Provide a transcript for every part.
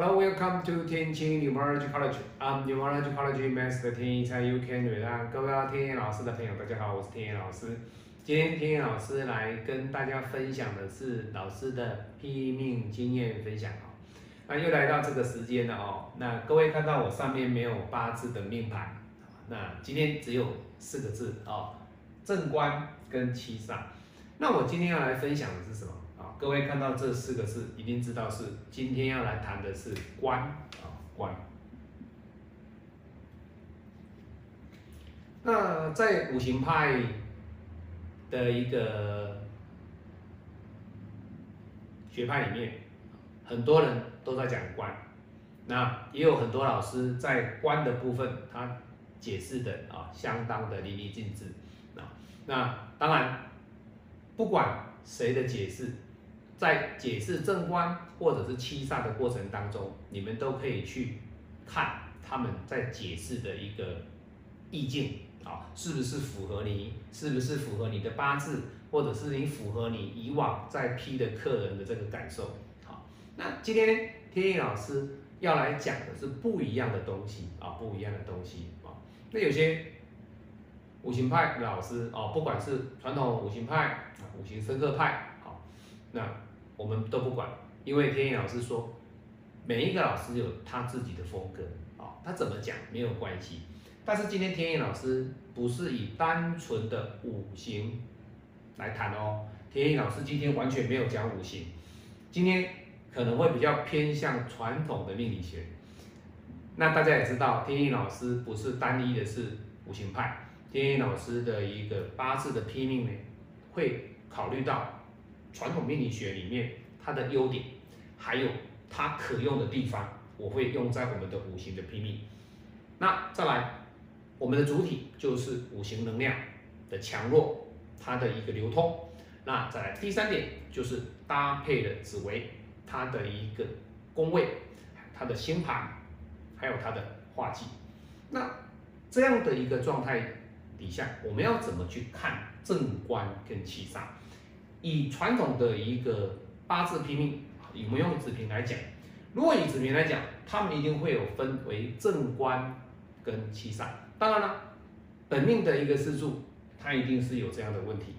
Hello, welcome to 天青 Numerology College. I'm Numerology College Master 天一蔡 U Can 瑞让各位天野老师的朋友，大家好，我是天野老师。今天天野老师来跟大家分享的是老师的批命经验分享哦。那又来到这个时间了哦。那各位看到我上面没有八字的命盘，那今天只有四个字哦，正官跟七煞。那我今天要来分享的是什么？各位看到这四个字，一定知道是今天要来谈的是官啊官。那在五行派的一个学派里面，很多人都在讲官，那也有很多老师在官的部分，他解释的啊相当的淋漓尽致啊。那当然，不管谁的解释。在解释正官或者是七煞的过程当中，你们都可以去看他们在解释的一个意境啊，是不是符合你？是不是符合你的八字，或者是你符合你以往在批的客人的这个感受？好，那今天天意老师要来讲的是不一样的东西啊，不一样的东西啊。那有些五行派老师哦，不管是传统五行派、五行生克派，好，那。我们都不管，因为天意老师说，每一个老师有他自己的风格啊，他怎么讲没有关系。但是今天天意老师不是以单纯的五行来谈哦，天意老师今天完全没有讲五行，今天可能会比较偏向传统的命理学。那大家也知道，天意老师不是单一的是五行派，天意老师的一个八字的批命呢，会考虑到。传统命理学里面，它的优点，还有它可用的地方，我会用在我们的五行的拼命。那再来，我们的主体就是五行能量的强弱，它的一个流通。那再来第三点就是搭配的紫微，它的一个宫位，它的星盘，还有它的化忌。那这样的一个状态底下，我们要怎么去看正官跟七煞？以传统的一个八字拼命，我们用子平来讲，如果以子平来讲，他们一定会有分为正官跟七煞。当然了，本命的一个四柱，它一定是有这样的问题。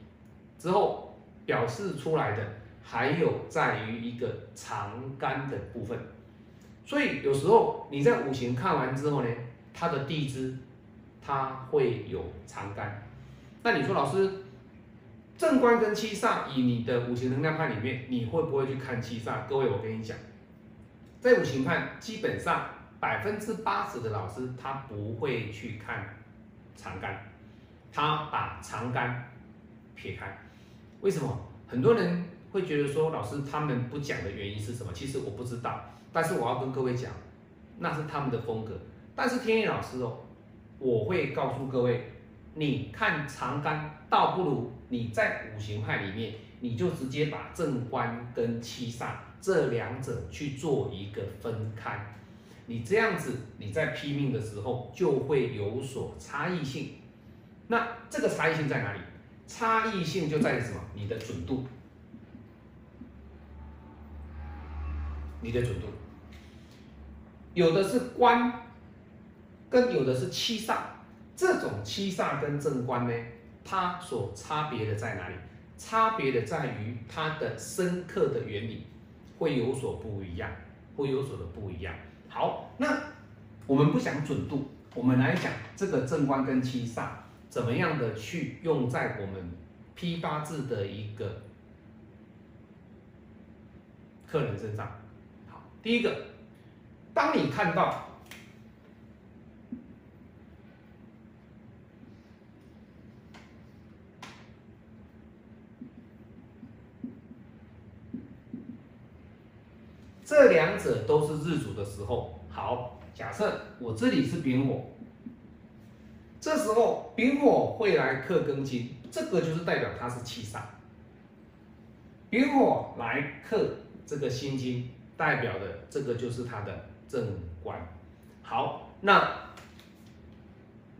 之后表示出来的还有在于一个长干的部分。所以有时候你在五行看完之后呢，它的地支它会有长干。那你说老师？正官跟七煞，以你的五行能量派里面，你会不会去看七煞？各位，我跟你讲，在五行派基本上百分之八十的老师他不会去看长干，他把长干撇开。为什么？很多人会觉得说，老师他们不讲的原因是什么？其实我不知道，但是我要跟各位讲，那是他们的风格。但是天意老师哦，我会告诉各位。你看长干，倒不如你在五行派里面，你就直接把正官跟七煞这两者去做一个分开。你这样子，你在批命的时候就会有所差异性。那这个差异性在哪里？差异性就在于什么？你的准度，你的准度，有的是官，跟有的是七煞。这种七煞跟正官呢，它所差别的在哪里？差别的在于它的深刻的原理会有所不一样，会有所的不一样。好，那我们不讲准度，我们来讲这个正官跟七煞怎么样的去用在我们批八字的一个客人身上。好，第一个，当你看到。这两者都是日主的时候，好，假设我这里是丙火，这时候丙火会来克庚金，这个就是代表它是七煞。丙火来克这个辛金，代表的这个就是它的正官。好，那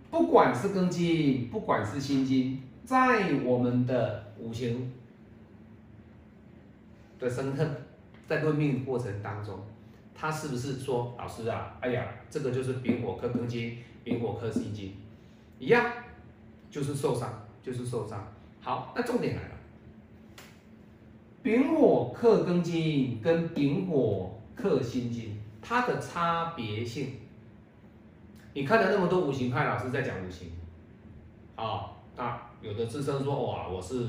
不管是庚金，不管是辛金，在我们的五行的生克。在论命过程当中，他是不是说老师啊？哎呀，这个就是丙火克庚金，丙火克辛金，一样，就是受伤，就是受伤。好，那重点来了，丙火克庚金跟丙火克辛金，它的差别性，你看了那么多五行派老师在讲五行，啊，那有的自称说哇，我是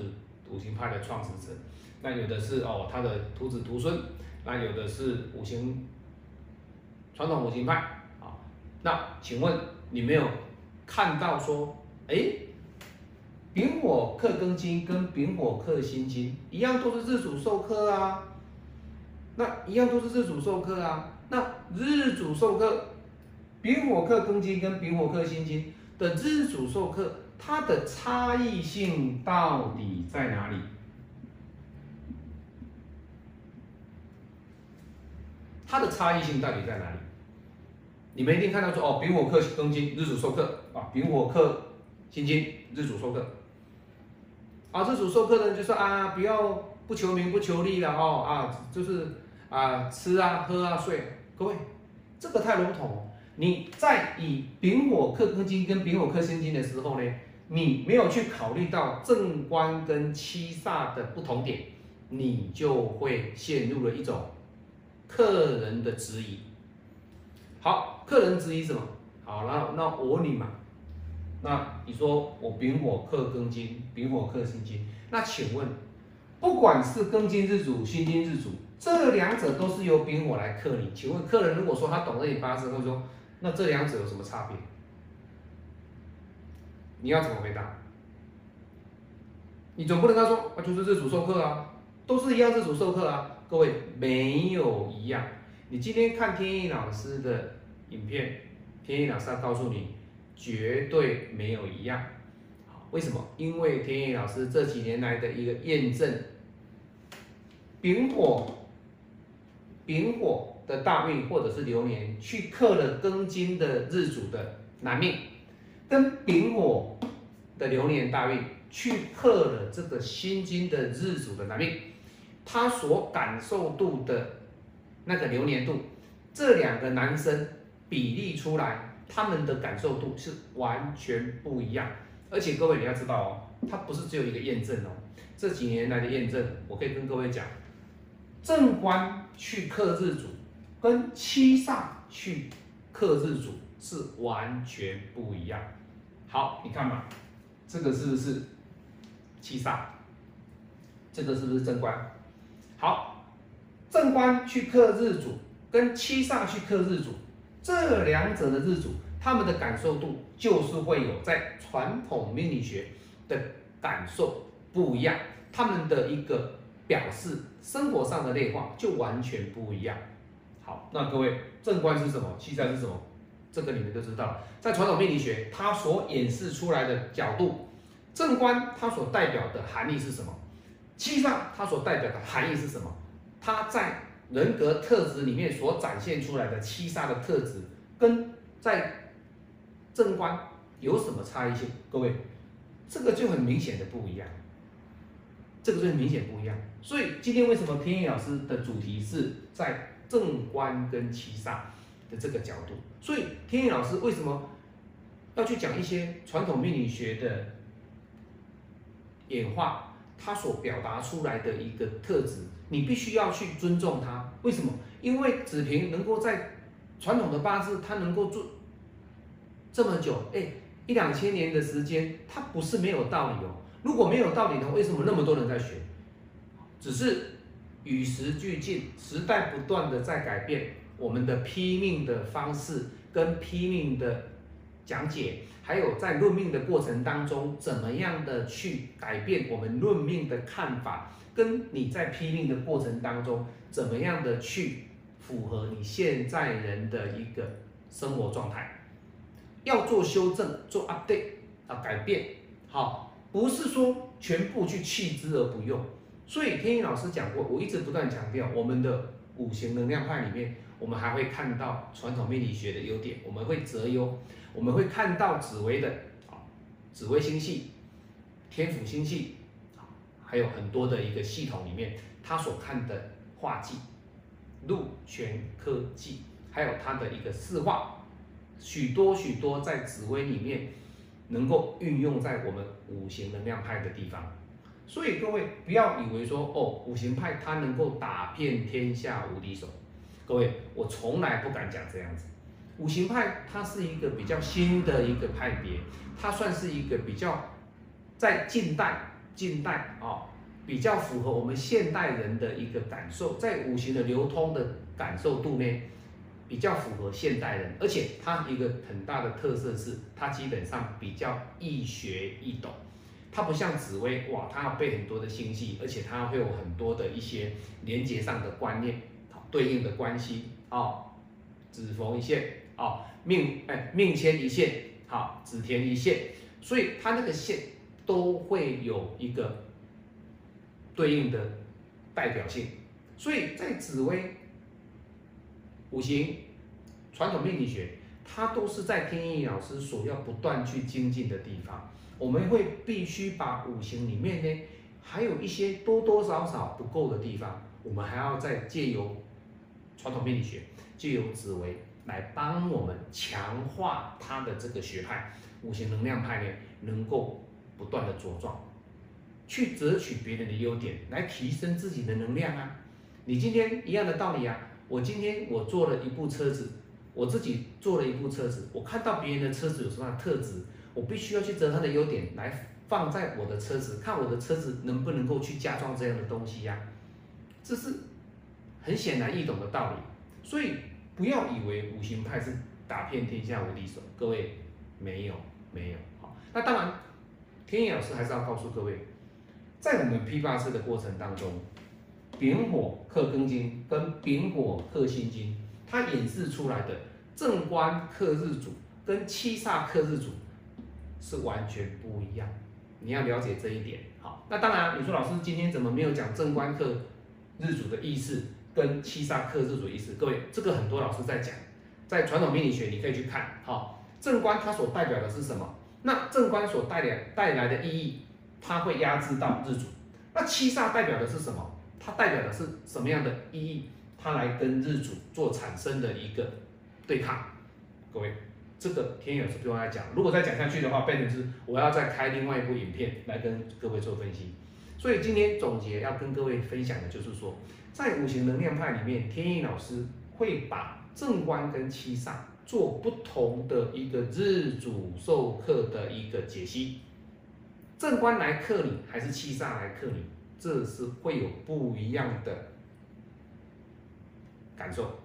五行派的创始者，那有的是哦，他的徒子徒孙，那有的是五行。传统五行派啊，那请问你没有看到说，哎，丙火克庚金跟丙火克辛金一样都是日主受克啊，那一样都是日主受克啊，那日主受克，丙火克庚金跟丙火克辛金的日主受克，它的差异性到底在哪里？它的差异性到底在哪里？你们一定看到说哦，丙火克庚金，日主受克啊，丙火克辛金，日主受克。啊，日主受克的人就说啊，不要不求名不求利了哦啊，就是啊吃啊喝啊睡。各位，这个太笼统。你在以丙火克庚金跟丙火克辛金的时候呢，你没有去考虑到正官跟七煞的不同点，你就会陷入了一种客人的质疑。好，客人质疑什么？好，那那我问你嘛，那你说我丙火克庚金，丙火克辛金，那请问，不管是庚金日主、辛金日主，这两者都是由丙火来克你。请问客人如果说他懂这点八字，会说那这两者有什么差别？你要怎么回答？你总不能跟他说啊，就是日主受克啊，都是一样日主受克啊。各位没有一样。你今天看天意老师的影片，天意老师要告诉你，绝对没有一样。为什么？因为天意老师这几年来的一个验证，丙火，丙火的大运或者是流年去克了庚金的日主的男命，跟丙火的流年大运去克了这个辛金的日主的男命，他所感受度的。那个流年度，这两个男生比例出来，他们的感受度是完全不一样。而且各位你要知道哦，它不是只有一个验证哦。这几年来的验证，我可以跟各位讲，正官去克日主，跟七煞去克日主是完全不一样。好，你看嘛，这个是不是七煞？这个是不是正官？好。正官去克日主，跟七煞去克日主，这两者的日主，他们的感受度就是会有在传统命理学的感受不一样，他们的一个表示生活上的内化就完全不一样。好，那各位正官是什么？七煞是什么？这个你们都知道了，在传统命理学，它所演示出来的角度，正官它所代表的含义是什么？七煞它所代表的含义是什么？它在人格特质里面所展现出来的七煞的特质，跟在正官有什么差异性？各位，这个就很明显的不一样，这个就很明显不一样。所以今天为什么天意老师的主题是在正官跟七煞的这个角度？所以天意老师为什么要去讲一些传统命理学的演化，他所表达出来的一个特质？你必须要去尊重他，为什么？因为子平能够在传统的八字，他能够做这么久，哎，一两千年的时间，他不是没有道理哦。如果没有道理呢，为什么那么多人在学？只是与时俱进，时代不断的在改变，我们的拼命的方式跟拼命的讲解，还有在论命的过程当中，怎么样的去改变我们论命的看法？跟你在批命的过程当中，怎么样的去符合你现在人的一个生活状态，要做修正、做 update 啊改变，好，不是说全部去弃之而不用。所以天一老师讲过，我一直不断强调，我们的五行能量派里面，我们还会看到传统命理学的优点，我们会择优，我们会看到紫微的啊紫微星系、天府星系。还有很多的一个系统里面，他所看的画技，禄权科技，还有它的一个四化，许多许多在紫微里面能够运用在我们五行能量派的地方。所以各位不要以为说哦，五行派它能够打遍天下无敌手。各位，我从来不敢讲这样子。五行派它是一个比较新的一个派别，它算是一个比较在近代近代啊，比较符合我们现代人的一个感受，在五行的流通的感受度呢，比较符合现代人，而且它一个很大的特色是，它基本上比较易学易懂。它不像紫薇，哇，它要背很多的星系，而且它会有很多的一些连接上的观念，好对应的关系，哦，子逢一线，哦，命哎命牵一线，好子填一线，所以它那个线都会有一个对应的代表性，所以在紫薇五行传统命理学，它都是在天意老师所要不断去精进的地方。我们会必须把五行里面呢，还有一些多多少少不够的地方，我们还要再借由传统命理学，借由紫微来帮我们强化它的这个学派，五行能量派呢，能够不断的茁壮，去择取别人的优点，来提升自己的能量啊！你今天一样的道理啊，我今天我做了一部车子，我自己做了一部车子，我看到别人的车子有什么样的特质。我必须要去择它的优点来放在我的车子，看我的车子能不能够去加装这样的东西呀？这是很显然易懂的道理。所以不要以为五行派是打遍天下无敌手，各位没有没有。好，那当然，天意老师还是要告诉各位，在我们批发车的过程当中，丙火克庚金跟丙火克辛金，它演示出来的正官克日主跟七煞克日主。是完全不一样，你要了解这一点。好，那当然，你说老师今天怎么没有讲正官克日主的意思，跟七煞克日主意思？各位，这个很多老师在讲，在传统命理学你可以去看。好，正官它所代表的是什么？那正官所带来带来的意义，它会压制到日主。那七煞代表的是什么？它代表的是什么样的意义？它来跟日主做产生的一个对抗。各位。这个天眼是不用来讲，如果再讲下去的话，变成是我要再开另外一部影片来跟各位做分析。所以今天总结要跟各位分享的就是说，在五行能量派里面，天意老师会把正官跟七煞做不同的一个日主授课的一个解析。正官来克你，还是七煞来克你，这是会有不一样的感受，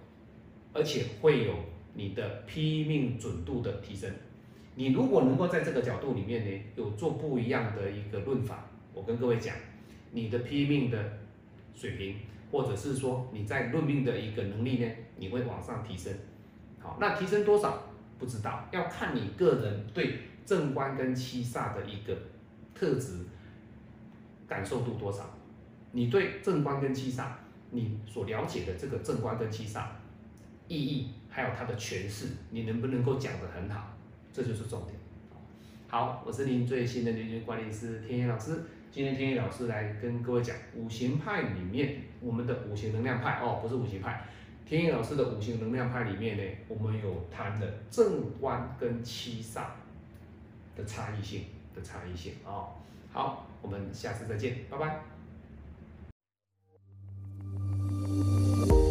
而且会有。你的批命准度的提升，你如果能够在这个角度里面呢，有做不一样的一个论法，我跟各位讲，你的批命的水平，或者是说你在论命的一个能力呢，你会往上提升。好，那提升多少不知道，要看你个人对正官跟七煞的一个特质感受度多少。你对正官跟七煞，你所了解的这个正官跟七煞意义。还有它的诠释，你能不能够讲得很好，这就是重点。好，我是您最新的年军管理师天野老师。今天天野老师来跟各位讲五行派里面，我们的五行能量派哦，不是五行派。天野老师的五行能量派里面呢，我们有谈的正官跟七煞的差异性的差异性哦。好，我们下次再见，拜拜。Thank you.